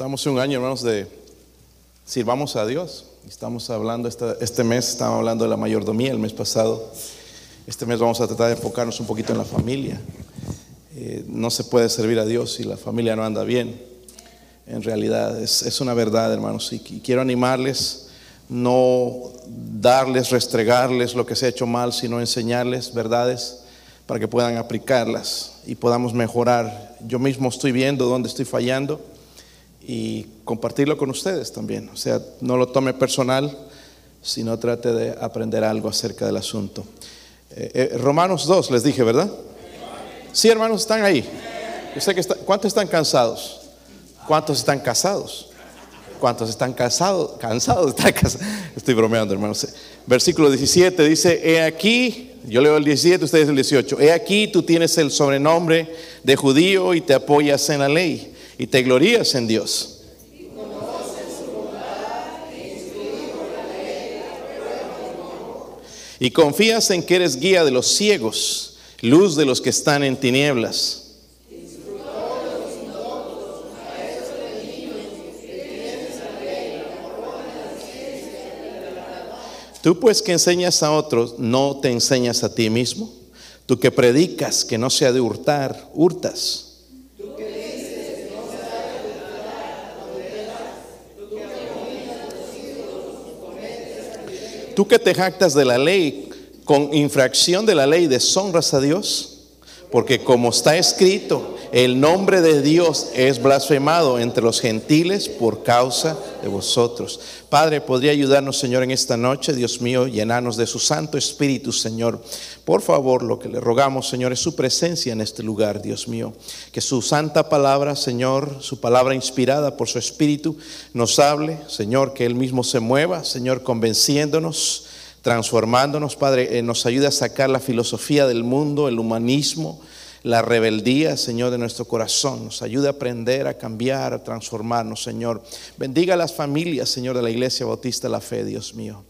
Estamos en un año, hermanos, de sirvamos a Dios. Estamos hablando, este mes estábamos hablando de la mayordomía el mes pasado. Este mes vamos a tratar de enfocarnos un poquito en la familia. Eh, no se puede servir a Dios si la familia no anda bien. En realidad es, es una verdad, hermanos. Y, y quiero animarles, no darles, restregarles lo que se ha hecho mal, sino enseñarles verdades para que puedan aplicarlas y podamos mejorar. Yo mismo estoy viendo dónde estoy fallando y compartirlo con ustedes también. O sea, no lo tome personal, sino trate de aprender algo acerca del asunto. Eh, eh, Romanos 2, les dije, ¿verdad? Sí, hermanos, están ahí. Yo sé que está- ¿Cuántos están cansados? ¿Cuántos están casados? ¿Cuántos están casados? Cansados, están casados. Estoy bromeando, hermanos. Versículo 17 dice, he aquí, yo leo el 17, ustedes el 18, he aquí tú tienes el sobrenombre de judío y te apoyas en la ley y te glorías en Dios. Y confías en que eres guía de los ciegos, luz de los que están en tinieblas. Tú pues que enseñas a otros, no te enseñas a ti mismo. Tú que predicas que no se ha de hurtar, hurtas. Tú que te jactas de la ley, con infracción de la ley deshonras a Dios. Porque como está escrito, el nombre de Dios es blasfemado entre los gentiles por causa de vosotros. Padre, ¿podría ayudarnos, Señor, en esta noche? Dios mío, llenarnos de su Santo Espíritu, Señor. Por favor, lo que le rogamos, Señor, es su presencia en este lugar, Dios mío. Que su santa palabra, Señor, su palabra inspirada por su Espíritu, nos hable, Señor, que Él mismo se mueva, Señor, convenciéndonos transformándonos, Padre, eh, nos ayuda a sacar la filosofía del mundo, el humanismo, la rebeldía, Señor, de nuestro corazón. Nos ayuda a aprender, a cambiar, a transformarnos, Señor. Bendiga a las familias, Señor, de la Iglesia Bautista la Fe, Dios mío.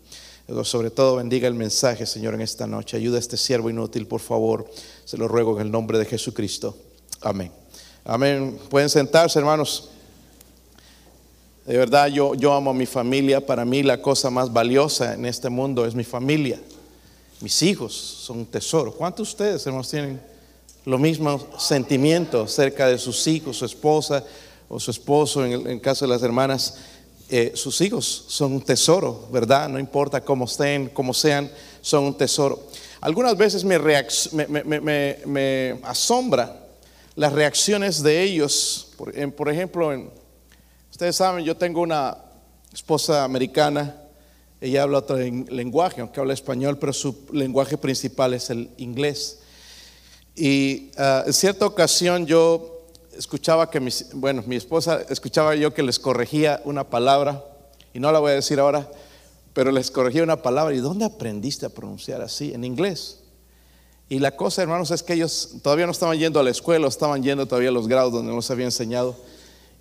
Pero sobre todo bendiga el mensaje, Señor, en esta noche. Ayuda a este siervo inútil, por favor. Se lo ruego en el nombre de Jesucristo. Amén. Amén. Pueden sentarse, hermanos. De verdad, yo, yo amo a mi familia. Para mí la cosa más valiosa en este mundo es mi familia. Mis hijos son un tesoro. ¿Cuántos de ustedes, hermanos, tienen lo mismo sentimiento acerca de sus hijos, su esposa o su esposo? En el, en el caso de las hermanas, eh, sus hijos son un tesoro, ¿verdad? No importa cómo estén, cómo sean, son un tesoro. Algunas veces me, me, me- me- asombra las reacciones de ellos. Por, en- por ejemplo, en, Ustedes saben, yo tengo una esposa americana, ella habla otro en- lenguaje, aunque habla español, pero su lenguaje principal es el inglés. Y ah, en cierta ocasión yo escuchaba que, mis- bueno, mi esposa, escuchaba yo que les corregía una palabra, y no la voy a decir ahora, pero les corregía una palabra, ¿y dónde aprendiste a pronunciar así? En inglés. Y la cosa, hermanos, es que ellos todavía no estaban yendo a la escuela, estaban yendo todavía a los grados donde nos había enseñado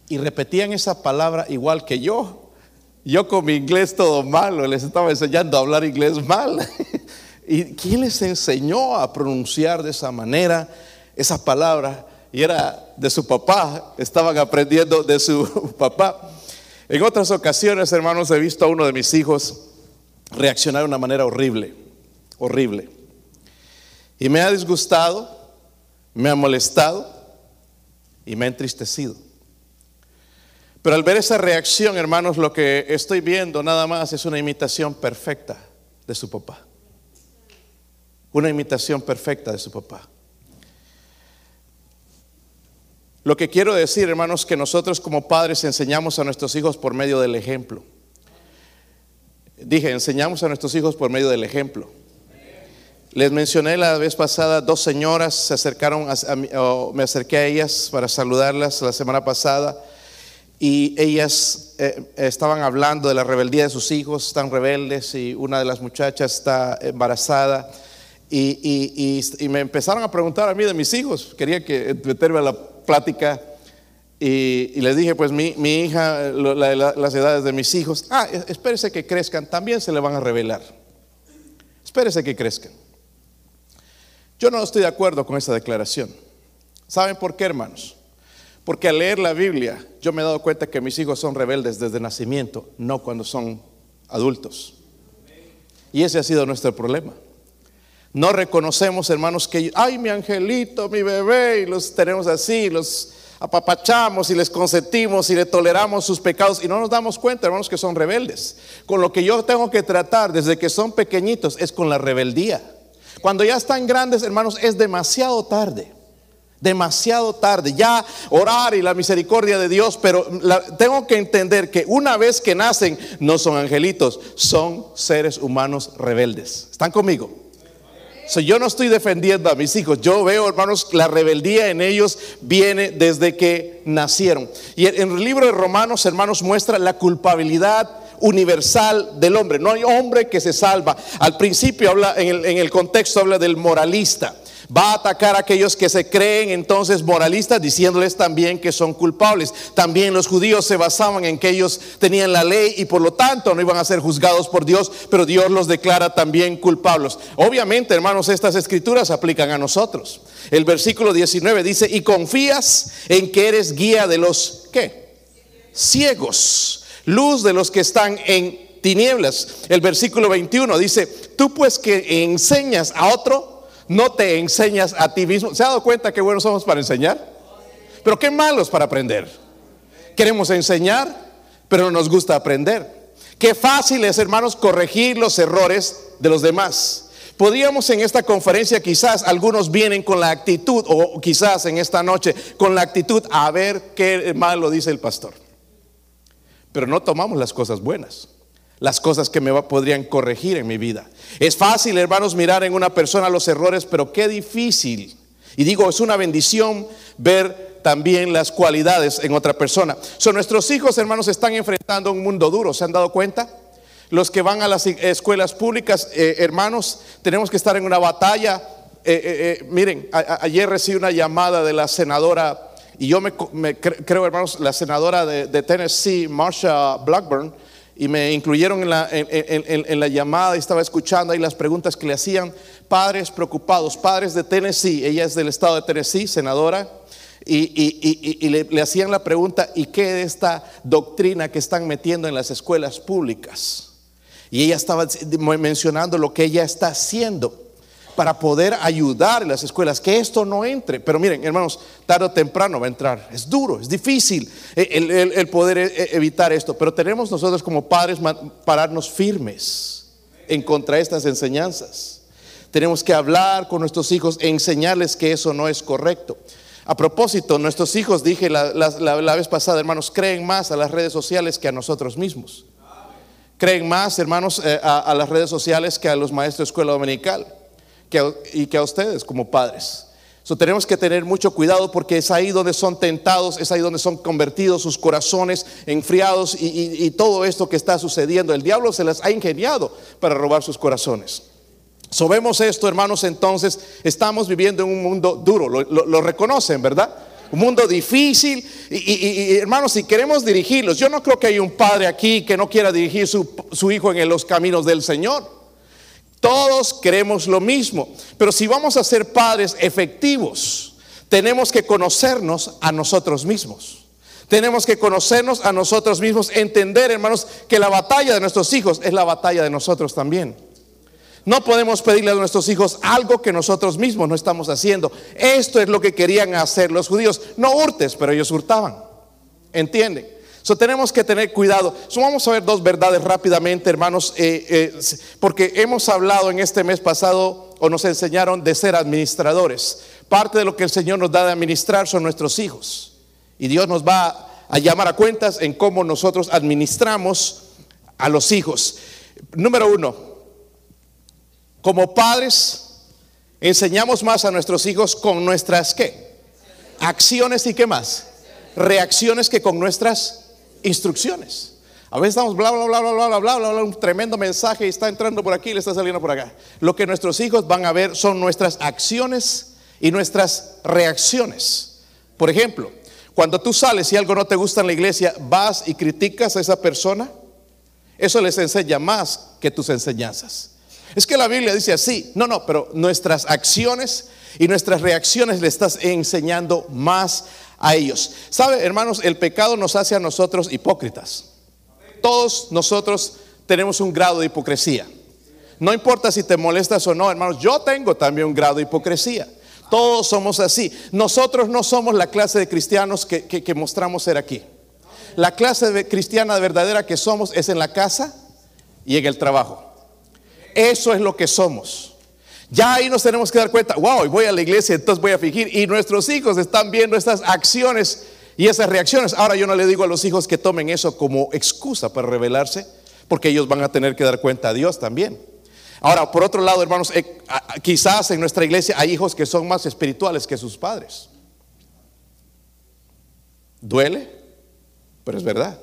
y repetían esa palabra igual que yo. Yo con mi inglés todo malo, les estaba enseñando a hablar inglés mal. ¿Y quién les enseñó a pronunciar de esa manera esa palabra? Y era de su papá, estaban aprendiendo de su papá. En otras ocasiones, hermanos, he visto a uno de mis hijos reaccionar de una manera horrible, horrible. Y me ha disgustado, me ha molestado y me ha entristecido. Pero al ver esa reacción, hermanos, lo que estoy viendo nada más es una imitación perfecta de su papá. Una imitación perfecta de su papá. Lo que quiero decir, hermanos, que nosotros como padres enseñamos a nuestros hijos por medio del ejemplo. Dije, enseñamos a nuestros hijos por medio del ejemplo. Les mencioné la vez pasada, dos señoras se acercaron, a, mí, me acerqué a ellas para saludarlas la semana pasada y ellas eh, estaban hablando de la rebeldía de sus hijos, están rebeldes y una de las muchachas está embarazada y, me empezaron a preguntar a mí de mis hijos, quería que meterme a la plática y, les dije, pues mi, hija, la- la- las edades de mis hijos, ah, espérese que crezcan, también se le van a revelar, espérese que crezcan. Yo no estoy de acuerdo con esa declaración. ¿Saben por qué, hermanos? Porque al leer la Biblia, yo me he dado cuenta que mis hijos son rebeldes desde nacimiento, no cuando son adultos. Y ese ha sido nuestro problema. No reconocemos, hermanos, que, ay, mi angelito, mi bebé, y los tenemos así, los apapachamos y les consentimos y le toleramos sus pecados y no nos damos cuenta, hermanos, que son rebeldes. Con lo que yo tengo que tratar desde que son pequeñitos es con la rebeldía. Cuando ya están grandes, hermanos, es demasiado tarde. Demasiado tarde. Ya orar y la misericordia de Dios, pero tengo que entender que una vez que nacen, no son angelitos, son seres humanos rebeldes. ¿Están conmigo? Yo no estoy defendiendo a mis hijos. Yo veo, hermanos, la rebeldía en ellos viene desde que nacieron. Y en el libro de Romanos, hermanos, muestra la culpabilidad universal del hombre. No hay hombre que se salva. Al principio habla, en el, en el contexto habla del moralista va a atacar a aquellos que se creen entonces moralistas, diciéndoles también que son culpables. También los judíos se basaban en que ellos tenían la ley y por lo tanto no iban a ser juzgados por Dios, pero Dios los declara también culpables. Obviamente, hermanos, estas escrituras aplican a nosotros. El versículo 19 dice, y confías en que eres guía de los, ¿qué? Ciegos, luz de los que están en tinieblas. El versículo 21 dice, tú pues que enseñas a otro, no te enseñas a ti mismo. ¿Se ha dado cuenta que buenos somos para enseñar? Pero qué malos para aprender. Queremos enseñar, pero no nos gusta aprender. Qué fácil es, hermanos, corregir los errores de los demás. Podríamos en esta conferencia, quizás algunos vienen con la actitud, o quizás en esta noche, con la actitud a ver qué malo dice el pastor. Pero no tomamos las cosas buenas las cosas que me podrían corregir en mi vida. Es fácil, hermanos, mirar en una persona los errores, pero qué difícil. Y digo, es una bendición ver también las cualidades en otra persona. Son nuestros hijos, hermanos, están enfrentando un mundo duro. ¿Se han dado cuenta? Los que van a las escuelas públicas, eh, hermanos, tenemos que estar en una batalla. Eh, eh, miren, ayer recibí una llamada de la senadora, y yo me, creo, hermanos, la senadora de, de Tennessee, Marsha Blackburn, y me incluyeron en la, en, la llamada y estaba escuchando ahí las preguntas que le hacían padres preocupados, padres de Tennessee, ella es del estado de Tennessee, senadora, y, le, le, hacían la pregunta, ¿y qué de esta doctrina que están metiendo en las escuelas públicas? Y ella estaba mencionando lo que ella está haciendo para poder ayudar en las escuelas, que esto no entre. Pero miren, hermanos, tarde o temprano va a entrar. Es duro, es difícil el, poder e, e, evitar esto, pero tenemos nosotros como padres pararnos firmes en contra de estas enseñanzas. Tenemos que hablar con nuestros hijos e enseñarles que eso no es correcto. A propósito, nuestros hijos, dije la, vez pasada, hermanos, creen más a las redes sociales que a nosotros mismos. Creen más, hermanos, eh, a, a las redes sociales que a los maestros de escuela dominical y que a ustedes como padres. So, tenemos que tener mucho cuidado porque es ahí donde son tentados, es ahí donde son convertidos sus corazones enfriados y, todo esto que está sucediendo. El diablo se les ha ingeniado para robar sus corazones. So, esto, hermanos, entonces estamos viviendo en un mundo duro, lo, reconocen, ¿verdad? Un mundo difícil y, hermanos, si queremos dirigirlos, yo no creo que hay un padre aquí que no quiera dirigir su, su hijo en los caminos del Señor. Todos queremos lo mismo, pero si vamos a ser padres efectivos, tenemos que conocernos a nosotros mismos. Tenemos que conocernos a nosotros mismos, entender, hermanos, que la batalla de nuestros hijos es la batalla de nosotros también. No podemos pedirle a nuestros hijos algo que nosotros mismos no estamos haciendo. Esto es lo que querían hacer los judíos. No hurtes, pero ellos hurtaban. ¿Entienden? Tenemos que tener cuidado. vamos a ver dos verdades rápidamente, hermanos, eh, eh, porque hemos hablado en este mes pasado o nos enseñaron de ser administradores. Parte de lo que el Señor nos da de administrar son nuestros hijos. Y Dios nos va a llamar a cuentas en cómo nosotros administramos a los hijos. Número uno, como padres, enseñamos más a nuestros hijos con nuestras qué? Acciones y qué más? Reacciones que con nuestras instrucciones. A veces estamos bla, bla, bla, bla, bla, bla, bla, bla, bla, un tremendo mensaje y está entrando por aquí y le está saliendo por acá. Lo que nuestros hijos van a ver son nuestras acciones y nuestras reacciones. Por ejemplo, cuando tú sales y algo no te gusta en la iglesia, vas y criticas a esa persona, eso les enseña más que tus enseñanzas. Es que la Biblia dice así, no, no, pero nuestras acciones y nuestras reacciones le estás enseñando más a ellos. ¿Sabe, hermanos? El pecado nos hace a nosotros hipócritas. Todos nosotros tenemos un grado de hipocresía. No importa si te molestas o no, hermanos, yo tengo también un grado de hipocresía. Todos somos así. Nosotros no somos la clase de cristianos que, mostramos ser aquí. La clase de cristiana verdadera que somos es en la casa y en el trabajo. Eso es lo que somos. Ya ahí nos tenemos que dar cuenta, wow, voy a la iglesia, entonces voy a fingir. Y nuestros hijos están viendo estas acciones y esas reacciones. Ahora yo no le digo a los hijos que tomen eso como excusa para rebelarse, porque ellos van a tener que dar cuenta a Dios también. Ahora, por otro lado, hermanos, eh, quizás en nuestra iglesia hay hijos que son más espirituales que sus padres. Duele, pero es verdad.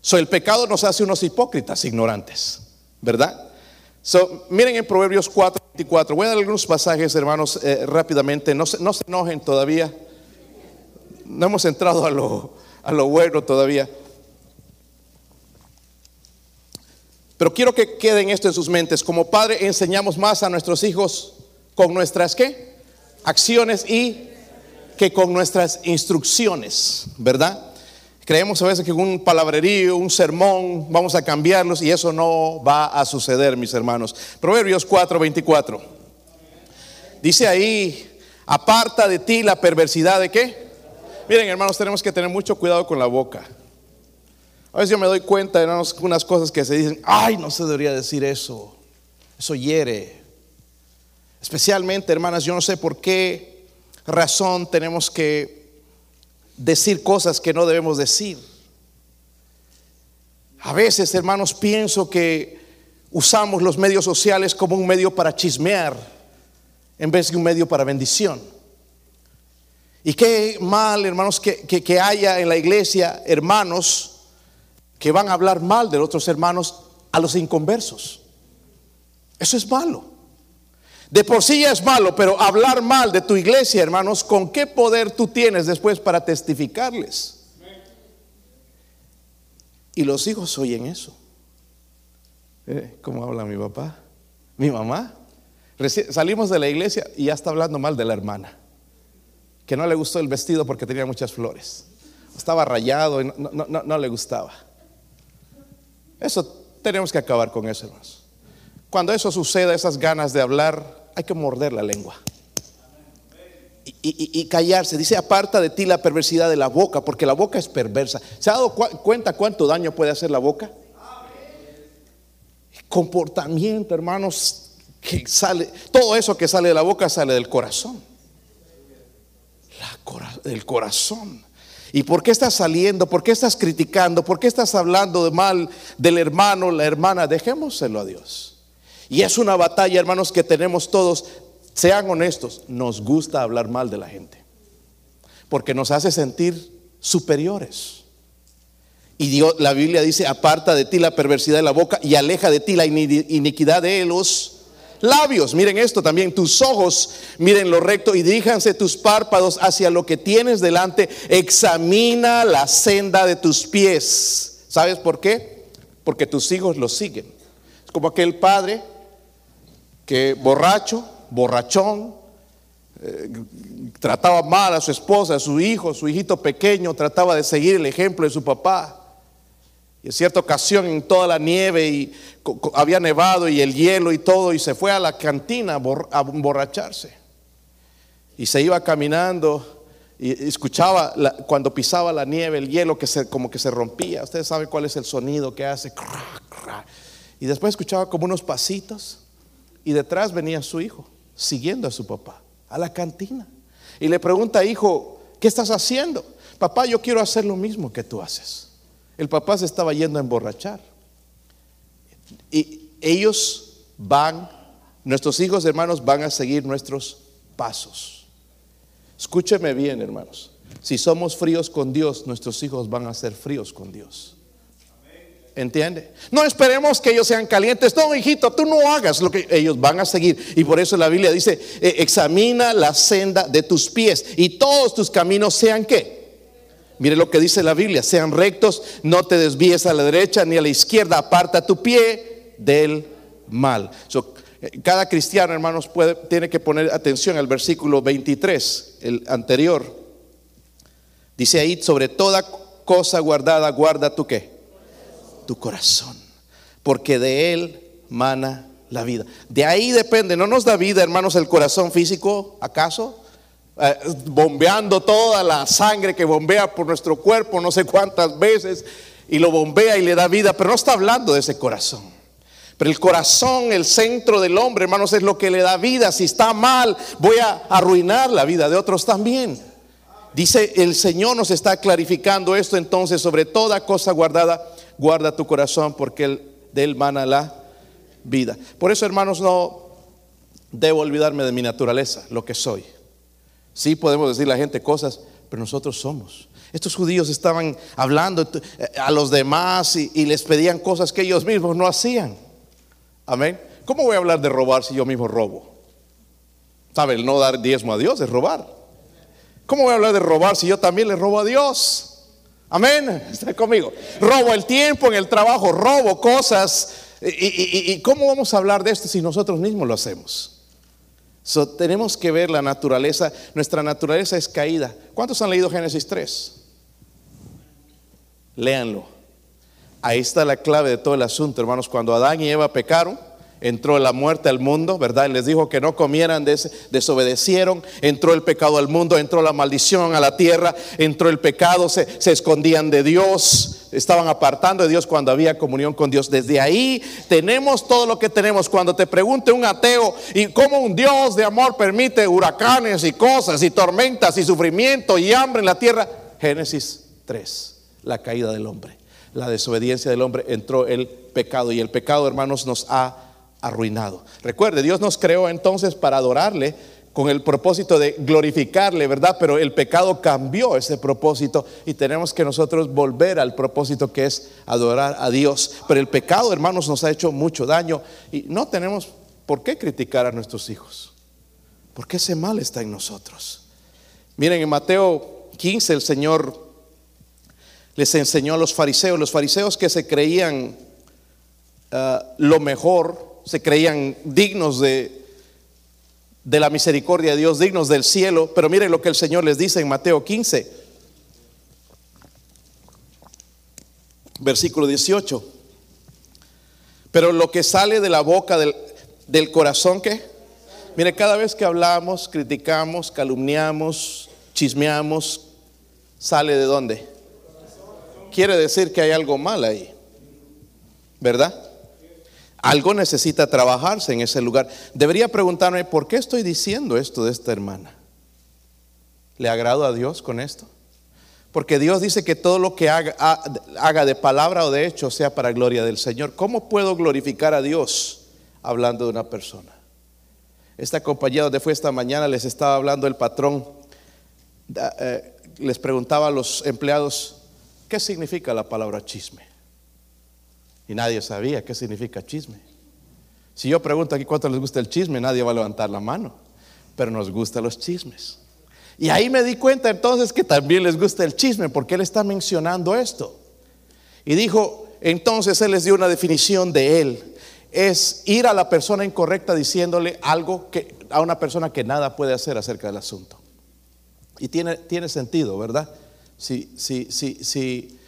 So, el pecado nos hace unos hipócritas ignorantes, ¿verdad? So, miren en Proverbios 4, 24. Voy a dar algunos pasajes, hermanos, eh, rápidamente. No se, no se enojen todavía. No hemos entrado a lo, a lo bueno todavía. Pero quiero que queden esto en sus mentes. Como padre enseñamos más a nuestros hijos con nuestras qué? Acciones y que con nuestras instrucciones, ¿verdad? Creemos a veces que un palabrerío, un sermón, vamos a cambiarlos y eso no va a suceder, mis hermanos. Proverbios 4:24. Dice ahí, aparta de ti la perversidad de qué? Miren, hermanos, tenemos que tener mucho cuidado con la boca. A veces yo me doy cuenta de unas cosas que se dicen, ay, no se debería decir eso. Eso hiere. Especialmente, hermanas, yo no sé por qué razón tenemos que decir cosas que no debemos decir. A veces, hermanos, pienso que usamos los medios sociales como un medio para chismear en vez de un medio para bendición. Y qué mal, hermanos, que, que haya en la iglesia hermanos que van a hablar mal de otros hermanos a los inconversos. Eso es malo. De por sí ya es malo, pero hablar mal de tu iglesia, hermanos, ¿con qué poder tú tienes después para testificarles? Y los hijos oyen eso. Eh, ¿Cómo habla mi papá? Mi mamá. salimos de la iglesia y ya está hablando mal de la hermana. Que no le gustó el vestido porque tenía muchas flores. Estaba rayado y no le gustaba. Eso tenemos que acabar con eso, hermanos. Cuando eso suceda, esas ganas de hablar, hay que morder la lengua. Y, callarse. Dice, aparta de ti la perversidad de la boca, porque la boca es perversa. ¿Se ha dado cuenta cuánto daño puede hacer la boca? Comportamiento, hermanos, que sale, todo eso que sale de la boca sale del corazón. La, del corazón. ¿Y por qué estás saliendo? ¿Por qué estás criticando? ¿Por qué estás hablando de mal del hermano, la hermana? Dejémoselo a Dios. Y es una batalla, hermanos, que tenemos todos. Sean honestos, nos gusta hablar mal de la gente. Porque nos hace sentir superiores. Y Dios, la Biblia dice, aparta de ti la perversidad de la boca y aleja de ti la iniquidad de los labios. Miren esto también, tus ojos miren lo recto y diríjanse tus párpados hacia lo que tienes delante. Examina la senda de tus pies. ¿Sabes por qué? Porque tus hijos lo siguen. Es como aquel padre que borracho, borrachón, eh, trataba mal a su esposa, a su hijo, su hijito pequeño, trataba de seguir el ejemplo de su papá. Y en cierta ocasión en toda la nieve y había nevado y el hielo y todo y se fue a la cantina a emborracharse. Y se iba caminando y escuchaba cuando pisaba la nieve el hielo que se, como que se rompía. Ustedes saben cuál es el sonido que hace. Y después escuchaba como unos pasitos y detrás venía su hijo siguiendo a su papá a la cantina. Y le pregunta, hijo, ¿qué estás haciendo? Papá, yo quiero hacer lo mismo que tú haces. El papá se estaba yendo a emborrachar. Y ellos van, nuestros hijos hermanos van a seguir nuestros pasos. Escúcheme bien, hermanos. Si somos fríos con Dios, nuestros hijos van a ser fríos con Dios. ¿Entiende? No esperemos que ellos sean calientes. No, hijito, tú no hagas lo que ellos van a seguir. Y por eso la Biblia dice, eh, examina la senda de tus pies y todos tus caminos sean qué? Mire lo que dice la Biblia, sean rectos, no te desvíes a la derecha ni a la izquierda, aparta tu pie del mal. Eh, Cada cristiano, hermanos, puede, tiene que poner atención al versículo 23, el anterior. Dice ahí, sobre toda cosa guardada, guarda tu qué? Tu corazón, porque de él mana la vida. De ahí depende, no nos da vida, hermanos, el corazón físico, ¿acaso? Eh, bombeando toda la sangre que bombea por nuestro cuerpo no sé cuántas veces y lo bombea y le da vida, pero no está hablando de ese corazón. Pero el corazón, el centro del hombre, hermanos, es lo que le da vida. Si está mal, voy a arruinar la vida de otros también. Dice el Señor nos está clarificando esto entonces sobre toda cosa guardada, guarda tu corazón porque él, de él mana la vida. Por eso, hermanos, no debo olvidarme de mi naturaleza, lo que soy. Sí podemos decir a la gente cosas, pero nosotros somos. Estos judíos estaban hablando eh, a los demás y, y les pedían cosas que ellos mismos no hacían. Amén. ¿Cómo voy a hablar de robar si yo mismo robo? ¿Sabe? El no dar diezmo a Dios es robar. ¿Cómo voy a hablar de robar si yo también le robo a Dios? Amén. Está conmigo. Robo el tiempo en el trabajo, robo cosas. ¿Y, y, y cómo vamos a hablar de esto si nosotros mismos lo hacemos? So, tenemos que ver la naturaleza. Nuestra naturaleza es caída. ¿Cuántos han leído Génesis 3? Léanlo. Ahí está la clave de todo el asunto, hermanos. Cuando Adán y Eva pecaron, entró la muerte al mundo, ¿verdad? Les dijo que no comieran, des, desobedecieron, entró el pecado al mundo, entró la maldición a la tierra, entró el pecado, se, se, escondían de Dios, estaban apartando de Dios cuando había comunión con Dios. Desde ahí tenemos todo lo que tenemos. Cuando te pregunte un ateo, ¿y cómo un Dios de amor permite huracanes y cosas y tormentas y sufrimiento y hambre en la tierra? Génesis 3, la caída del hombre la desobediencia del hombre, entró el pecado. Y el pecado, hermanos, nos ha arruinado. Recuerde, Dios nos creó entonces para adorarle con el propósito de glorificarle, ¿verdad? Pero el pecado cambió ese propósito y tenemos que nosotros volver al propósito que es adorar a Dios. Pero el pecado, hermanos, nos ha hecho mucho daño y no tenemos por qué criticar a nuestros hijos. Porque ese mal está en nosotros. Miren, en Mateo 15 el Señor les enseñó a los fariseos, los fariseos que se creían uh, lo mejor, se creían dignos de, de la misericordia de Dios, dignos del cielo, pero miren lo que el Señor les dice en Mateo 15, versículo 18. Pero lo que sale de la boca del, del corazón, ¿qué? Mire, cada vez que hablamos, criticamos, calumniamos, chismeamos, ¿sale de dónde? quiere decir que hay algo mal ahí. ¿Verdad? Algo necesita trabajarse en ese lugar. Debería preguntarme, ¿por qué estoy diciendo esto de esta hermana? ¿Le agrado a Dios con esto? Porque Dios dice que todo lo que haga, de palabra o de hecho sea para gloria del Señor. ¿Cómo puedo glorificar a Dios hablando de una persona? Esta compañía donde fue esta mañana les estaba hablando el patrón, eh, les preguntaba a los empleados, ¿Qué significa la palabra chisme? Y nadie sabía qué significa chisme. Si yo pregunto aquí cuánto les gusta el chisme, nadie va a levantar la mano, pero nos gustan los chismes. Y ahí me di cuenta entonces que también les gusta el chisme, porque él está mencionando esto. Y dijo, entonces él les dio una definición de él. Es ir a la persona incorrecta diciéndole algo que, a una persona que nada puede hacer acerca del asunto. Y tiene, tiene sentido, ¿verdad? Si, si, si, si,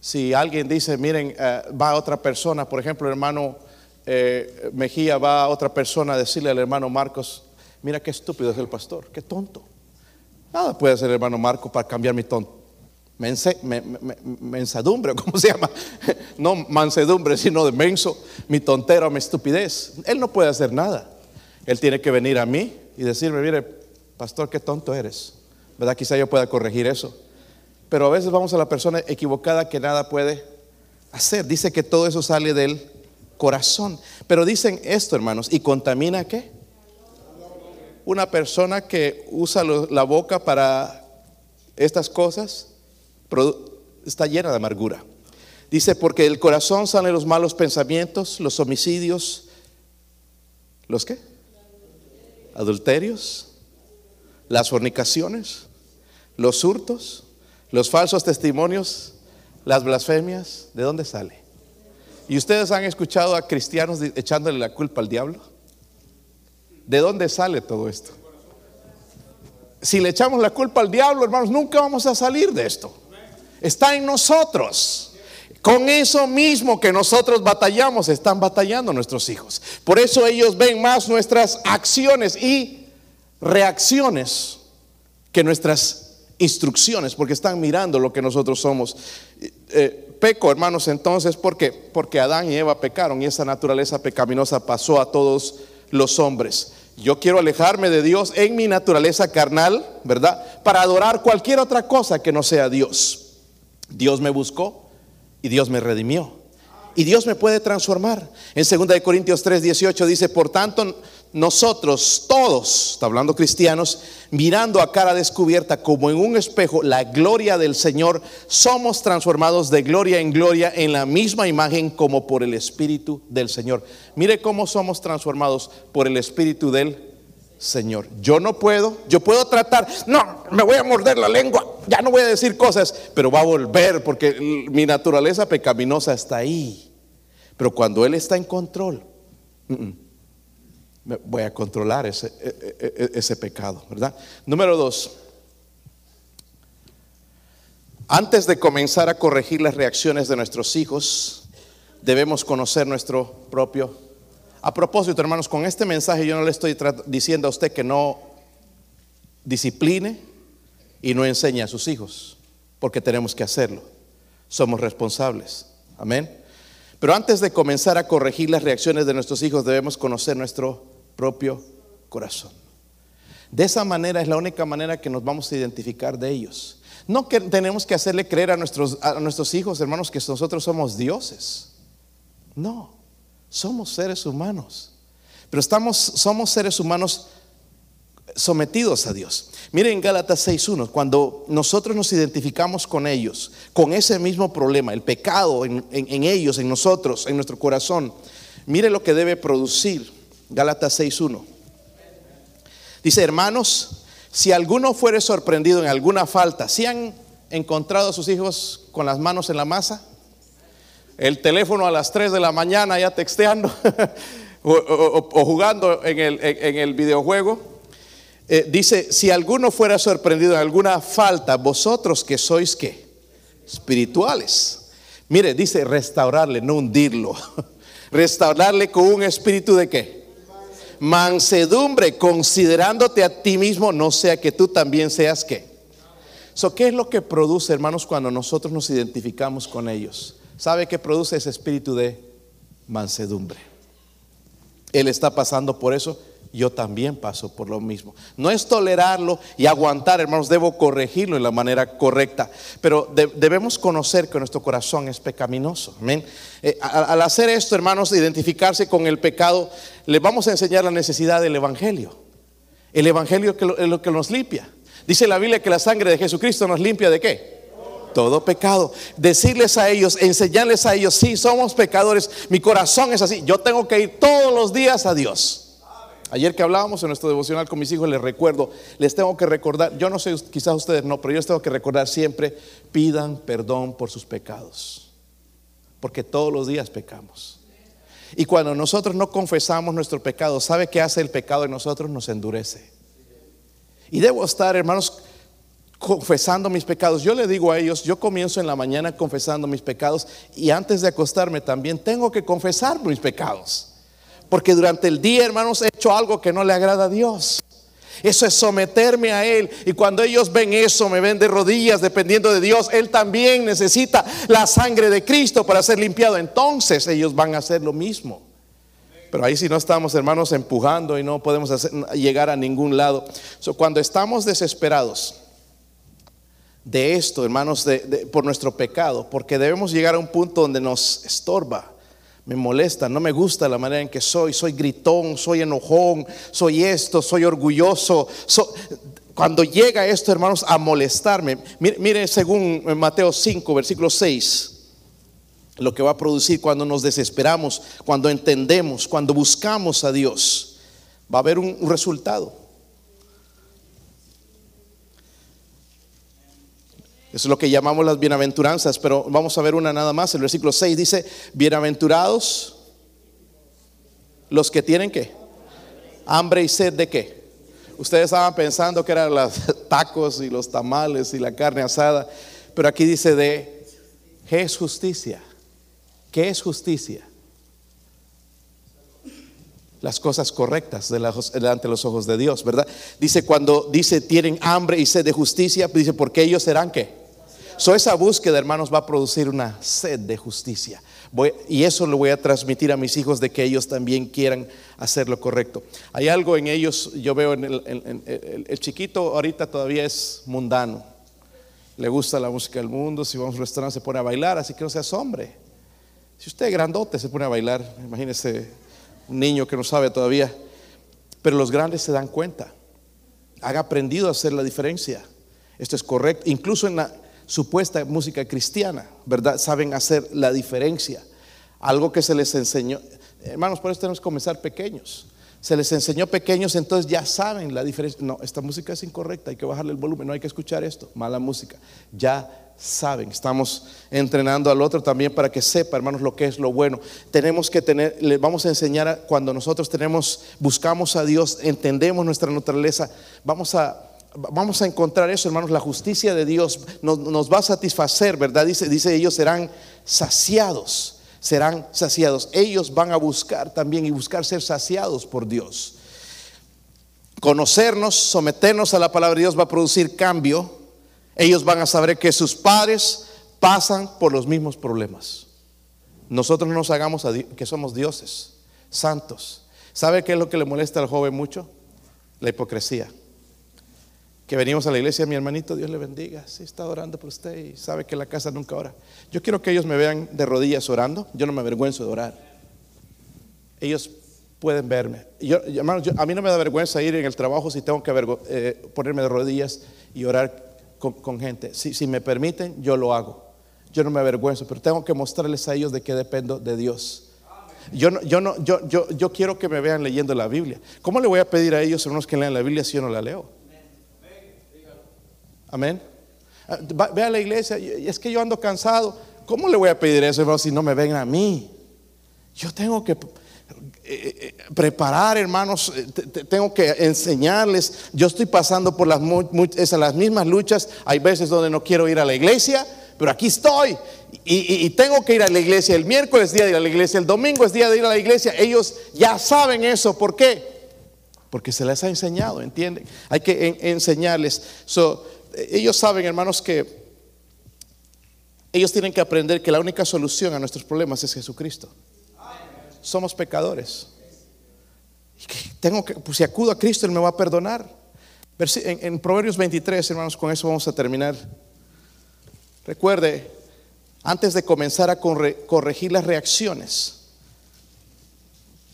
si alguien dice, miren, uh, va otra persona, por ejemplo, el hermano eh, Mejía va a otra persona a decirle al hermano Marcos, mira qué estúpido es el pastor, qué tonto. Nada puede hacer el hermano Marcos para cambiar mi tonto. Mense, me, ¿cómo se llama? No mansedumbre, sino de menso, mi tontera, mi estupidez. Él no puede hacer nada. Él tiene que venir a mí y decirme, mire, pastor, qué tonto eres. ¿Verdad? Quizá yo pueda corregir eso. Pero a veces vamos a la persona equivocada que nada puede hacer. Dice que todo eso sale del corazón. Pero dicen esto, hermanos, ¿y contamina qué? Una persona que usa la boca para estas cosas está llena de amargura. Dice, porque del corazón salen los malos pensamientos, los homicidios, ¿los qué? Adulterios, las fornicaciones, los hurtos, los falsos testimonios, las blasfemias, ¿de dónde sale? ¿Y ustedes han escuchado a cristianos echándole la culpa al diablo? ¿De dónde sale todo esto? Si le echamos la culpa al diablo, hermanos, nunca vamos a salir de esto. Está en nosotros. Con eso mismo que nosotros batallamos, están batallando nuestros hijos. Por eso ellos ven más nuestras acciones y reacciones que nuestras instrucciones, porque están mirando lo que nosotros somos. Eh, peco, hermanos, entonces, ¿por qué? Porque Adán y Eva pecaron y esa naturaleza pecaminosa pasó a todos los hombres. Yo quiero alejarme de Dios en mi naturaleza carnal, ¿verdad? Para adorar cualquier otra cosa que no sea Dios. Dios me buscó y Dios me redimió. Y Dios me puede transformar. En 2 Corintios 3, 18 dice, por tanto, nosotros todos, está hablando cristianos, mirando a cara descubierta como en un espejo la gloria del Señor, somos transformados de gloria en gloria en la misma imagen como por el Espíritu del Señor. Mire cómo somos transformados por el Espíritu del Señor. Yo no puedo, yo puedo tratar, no, me voy a morder la lengua, ya no voy a decir cosas, pero va a volver porque mi naturaleza pecaminosa está ahí. Pero cuando Él está en control, voy a controlar ese, e, e, e, ese pecado, ¿verdad? Número dos, antes de comenzar a corregir las reacciones de nuestros hijos, debemos conocer nuestro propio. A propósito, hermanos, con este mensaje yo no le estoy diciendo a usted que no discipline y no enseñe a sus hijos, porque tenemos que hacerlo. Somos responsables. Amén. Pero antes de comenzar a corregir las reacciones de nuestros hijos, debemos conocer nuestro propio corazón. De esa manera es la única manera que nos vamos a identificar de ellos. No que tenemos que hacerle creer a nuestros, a nuestros hijos, hermanos, que nosotros somos dioses. No, somos seres humanos. Pero estamos, somos seres humanos sometidos a Dios. Miren Gálatas 6.1, cuando nosotros nos identificamos con ellos, con ese mismo problema, el pecado en, en ellos, en nosotros, en nuestro corazón, mire lo que debe producir Gálatas 6.1. Dice, hermanos, si alguno fuere sorprendido en alguna falta, si han encontrado a sus hijos con las manos en la masa, el teléfono a las 3 de la mañana ya texteando o, jugando en el, videojuego, eh, dice, si alguno fuera sorprendido en alguna falta, vosotros que sois qué? Espirituales. Mire, dice restaurarle, no hundirlo. restaurarle con un espíritu de qué? Mansedumbre, considerándote a ti mismo, no sea que tú también seas que. So, ¿Qué es lo que produce, hermanos, cuando nosotros nos identificamos con ellos? ¿Sabe qué produce ese espíritu de mansedumbre? Él está pasando por eso yo también paso por lo mismo. No es tolerarlo y aguantar, hermanos, debo corregirlo en la manera correcta, pero debemos conocer que nuestro corazón es pecaminoso. Amén. Eh, al hacer esto, hermanos, identificarse con el pecado, le vamos a enseñar la necesidad del Evangelio. El Evangelio es lo que nos limpia. Dice la Biblia que la sangre de Jesucristo nos limpia de qué? todo pecado. Decirles a ellos, enseñarles a ellos, sí, somos pecadores, mi corazón es así, yo tengo que ir todos los días a Dios. Ayer que hablábamos en nuestro devocional con mis hijos, les recuerdo, les tengo que recordar, yo no sé, quizás ustedes no, pero yo les tengo que recordar siempre, pidan perdón por sus pecados, porque todos los días pecamos. Y cuando nosotros no confesamos nuestro pecado, ¿sabe qué hace el pecado en nosotros? Nos endurece. Y debo estar, hermanos, confesando mis pecados. Yo le digo a ellos, yo comienzo en la mañana confesando mis pecados y antes de acostarme también tengo que confesar mis pecados. Porque durante el día, hermanos, he hecho algo que no le agrada a Dios. Eso es someterme a Él. Y cuando ellos ven eso, me ven de rodillas dependiendo de Dios. Él también necesita la sangre de Cristo para ser limpiado. Entonces ellos van a hacer lo mismo. Pero ahí si no estamos, hermanos, empujando y no podemos llegar a ningún lado. cuando estamos desesperados de esto, hermanos, por nuestro pecado, porque debemos llegar a un punto donde nos estorba me molesta, no me gusta la manera en que soy, soy gritón, soy enojón, soy esto, soy orgulloso. cuando llega esto, hermanos, a molestarme, mire, según Mateo 5, versículo 6, lo que va a producir cuando nos desesperamos, cuando entendemos, cuando buscamos a Dios, va a haber un resultado. Eso es lo que llamamos las bienaventuranzas, pero vamos a ver una nada más. El versículo 6 dice, bienaventurados los que tienen que hambre y sed de qué? Ustedes estaban pensando que eran los tacos y los tamales y la carne asada, pero aquí dice de ¿qué es justicia? ¿Qué es justicia? Las cosas correctas delante de los ojos de Dios, ¿verdad? Dice cuando dice tienen hambre y sed de justicia, dice porque ellos serán qué? So esa búsqueda, hermanos, va a producir una sed de justicia. y eso lo voy a transmitir a mis hijos de que ellos también quieran hacer lo correcto. Hay algo en ellos, yo veo en el, el, chiquito ahorita todavía es mundano. Le gusta la música del mundo, si vamos a un restaurante se pone a bailar, así que no se asombre. Si usted es grandote se pone a bailar, imagínese un niño que no sabe todavía. Pero los grandes se dan cuenta. Han aprendido a hacer la diferencia. Esto es correcto. Incluso en la, supuesta música cristiana, ¿verdad? Saben hacer la diferencia. Algo que se les enseñó. Hermanos, por eso tenemos que comenzar pequeños. Se les enseñó pequeños, entonces ya saben la diferencia. No, esta música es incorrecta, hay que bajarle el volumen, no hay que escuchar esto, mala música. Ya saben, estamos entrenando al otro también para que sepa, hermanos, lo que es lo bueno. Tenemos que tener, le vamos a enseñar cuando nosotros tenemos, buscamos a Dios, entendemos nuestra naturaleza, vamos a vamos a encontrar eso, hermanos, la justicia de Dios nos, va a satisfacer, ¿verdad? Dice, dice, ellos serán saciados, serán saciados. Ellos van a buscar también y buscar ser saciados por Dios. Conocernos, someternos a la palabra de Dios va a producir cambio. Ellos van a saber que sus padres pasan por los mismos problemas. Nosotros no nos hagamos que somos dioses, santos. ¿Sabe qué es lo que le molesta al joven mucho? La hipocresía que venimos a la iglesia, mi hermanito, Dios le bendiga, sí está orando por usted y sabe que la casa nunca ora. Yo quiero que ellos me vean de rodillas orando, yo no me avergüenzo de orar. Ellos pueden verme. Yo, a mí no me da vergüenza ir en el trabajo si tengo que eh, ponerme de rodillas y orar con, gente. Si, si, me permiten, yo lo hago. Yo no me avergüenzo, pero tengo que mostrarles a ellos de que dependo de Dios. Yo, no, yo, no, yo, yo, yo quiero que me vean leyendo la Biblia. ¿Cómo le voy a pedir a ellos, hermanos, que lean la Biblia si yo no la leo? Amén. Ah, ve a la iglesia, es que yo ando cansado. ¿Cómo le voy a pedir eso, hermano, si no me ven a mí? Yo tengo que eh, eh, preparar, hermanos, eh, tengo que enseñarles. Yo estoy pasando por las, las mismas luchas. Hay veces donde no quiero ir a la iglesia, pero aquí estoy. Y, y, tengo que ir a la iglesia. El miércoles es día de ir a la iglesia, el domingo es día de ir a la iglesia. Ellos ya saben eso. ¿Por qué? Porque se les ha enseñado, ¿entienden? Hay que enseñarles. So, ellos saben, hermanos, que ellos tienen que aprender que la única solución a nuestros problemas es Jesucristo. Somos pecadores. Tengo que, pues si acudo a Cristo, Él me va a perdonar. En, en Proverbios 23, hermanos, con eso vamos a terminar. Recuerde, antes de comenzar a corregir las reacciones,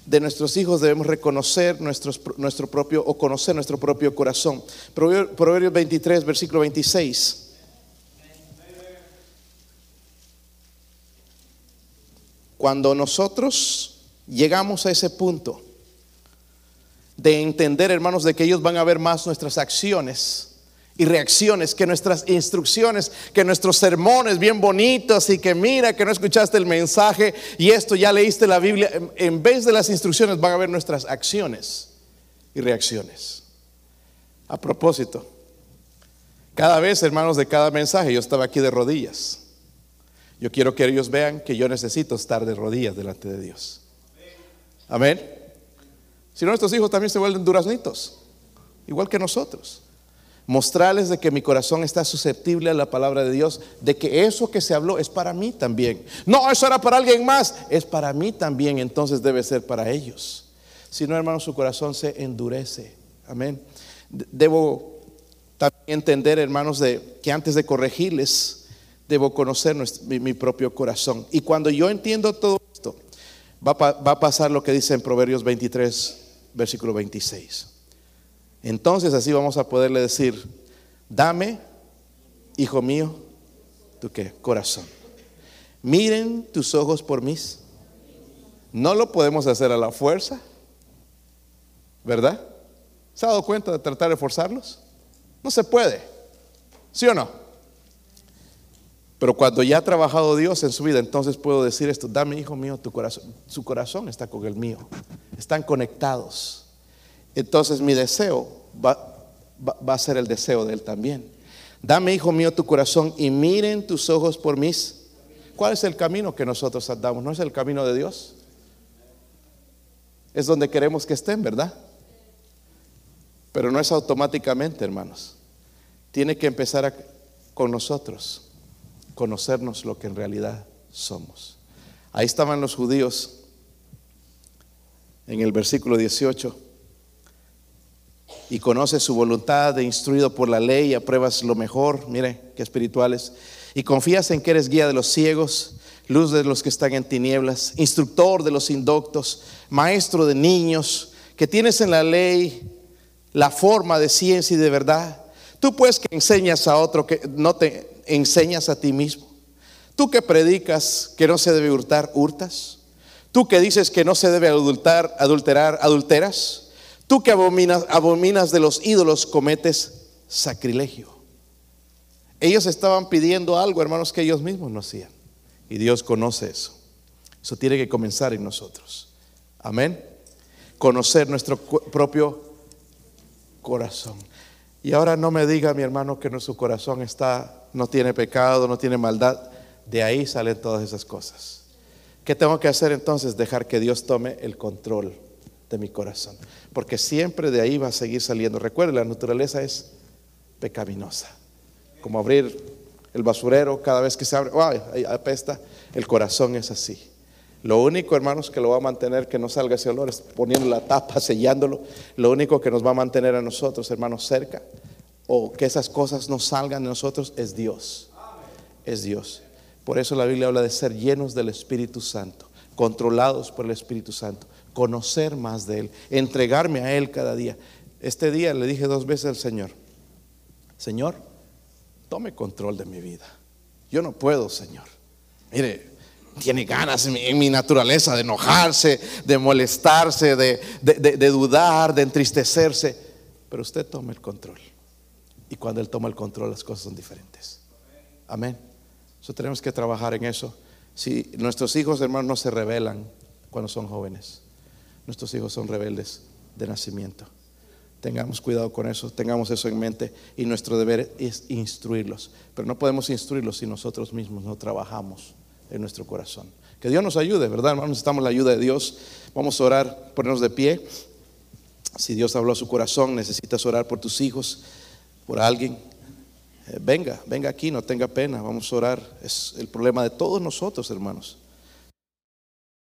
de nuestros hijos debemos reconocer nuestro propio o conocer nuestro propio corazón. Proverbios 23, versículo 26. Cuando nosotros llegamos a ese punto de entender, hermanos, de que ellos van a ver más nuestras acciones, y reacciones, que nuestras instrucciones, que nuestros sermones bien bonitos y que mira que no escuchaste el mensaje y esto ya leíste la Biblia, en vez de las instrucciones van a ver nuestras acciones y reacciones. A propósito, cada vez, hermanos, de cada mensaje, yo estaba aquí de rodillas. Yo quiero que ellos vean que yo necesito estar de rodillas delante de Dios. Amén. Si no, nuestros hijos también se vuelven duraznitos, igual que nosotros mostrarles de que mi corazón está susceptible a la palabra de Dios, de que eso que se habló es para mí también. No, eso era para alguien más, es para mí también, entonces debe ser para ellos. Si no, hermanos, su corazón se endurece. Amén. Debo también entender, hermanos, de que antes de corregirles, debo conocer mi, propio corazón. Y cuando yo entiendo todo esto, va a pasar lo que dice en Proverbios 23, versículo 26. Entonces así vamos a poderle decir, dame, hijo mío, tu qué, corazón. Miren tus ojos por mí. No lo podemos hacer a la fuerza, ¿verdad? ¿Se ha dado cuenta de tratar de forzarlos? No se puede, ¿sí o no? Pero cuando ya ha trabajado Dios en su vida, entonces puedo decir esto, dame hijo mío tu corazón. Su corazón está con el mío, están conectados. Entonces mi deseo va, va a ser el deseo de Él también. Dame, hijo mío, tu corazón y miren tus ojos por mis. ¿Cuál es el camino que nosotros andamos? ¿No es el camino de Dios? Es donde queremos que estén, ¿verdad? Pero no es automáticamente, hermanos. Tiene que empezar con nosotros, conocernos lo que en realidad somos. Ahí estaban los judíos en el versículo 18 y conoces su voluntad, de instruido por la ley, y apruebas lo mejor, mire, qué espirituales, y confías en que eres guía de los ciegos, luz de los que están en tinieblas, instructor de los indoctos, maestro de niños, que tienes en la ley la forma de ciencia y de verdad. Tú pues que enseñas a otro que no te enseñas a ti mismo. Tú que predicas que no se debe hurtar, hurtas. Tú que dices que no se debe adulterar, adulterar, adulteras. Tú que abominas, abominas de los ídolos cometes sacrilegio. Ellos estaban pidiendo algo, hermanos, que ellos mismos no hacían. Y Dios conoce eso. Eso tiene que comenzar en nosotros. Amén. Conocer nuestro propio corazón. Y ahora no me diga, mi hermano, que nuestro corazón está, no tiene pecado, no tiene maldad. De ahí salen todas esas cosas. ¿Qué tengo que hacer entonces? Dejar que Dios tome el control de mi corazón. Porque siempre de ahí va a seguir saliendo. Recuerde, la naturaleza es pecaminosa. Como abrir el basurero cada vez que se abre, ¡ay! apesta. El corazón es así. Lo único, hermanos, que lo va a mantener que no salga ese olor es poniendo la tapa, sellándolo. Lo único que nos va a mantener a nosotros, hermanos, cerca o que esas cosas no salgan de nosotros es Dios. Es Dios. Por eso la Biblia habla de ser llenos del Espíritu Santo, controlados por el Espíritu Santo conocer más de Él, entregarme a Él cada día. Este día le dije dos veces al Señor, Señor, tome control de mi vida. Yo no puedo, Señor. Mire, tiene ganas en mi, naturaleza de enojarse, de molestarse, de, de dudar, de entristecerse. Pero usted toma el control. Y cuando Él toma el control, las cosas son diferentes. Amén. Eso tenemos que trabajar en eso. Si nuestros hijos, hermanos, no se rebelan cuando son jóvenes, nuestros hijos son rebeldes de nacimiento. Tengamos cuidado con eso, tengamos eso en mente y nuestro deber es instruirlos. Pero no podemos instruirlos si nosotros mismos no trabajamos en nuestro corazón. Que Dios nos ayude, ¿verdad, hermanos? Necesitamos la ayuda de Dios. Vamos a orar, ponernos de pie. Si Dios habló a su corazón, necesitas orar por tus hijos, por alguien. Eh, venga, venga aquí, no tenga pena. Vamos a orar. Es el problema de todos nosotros, hermanos.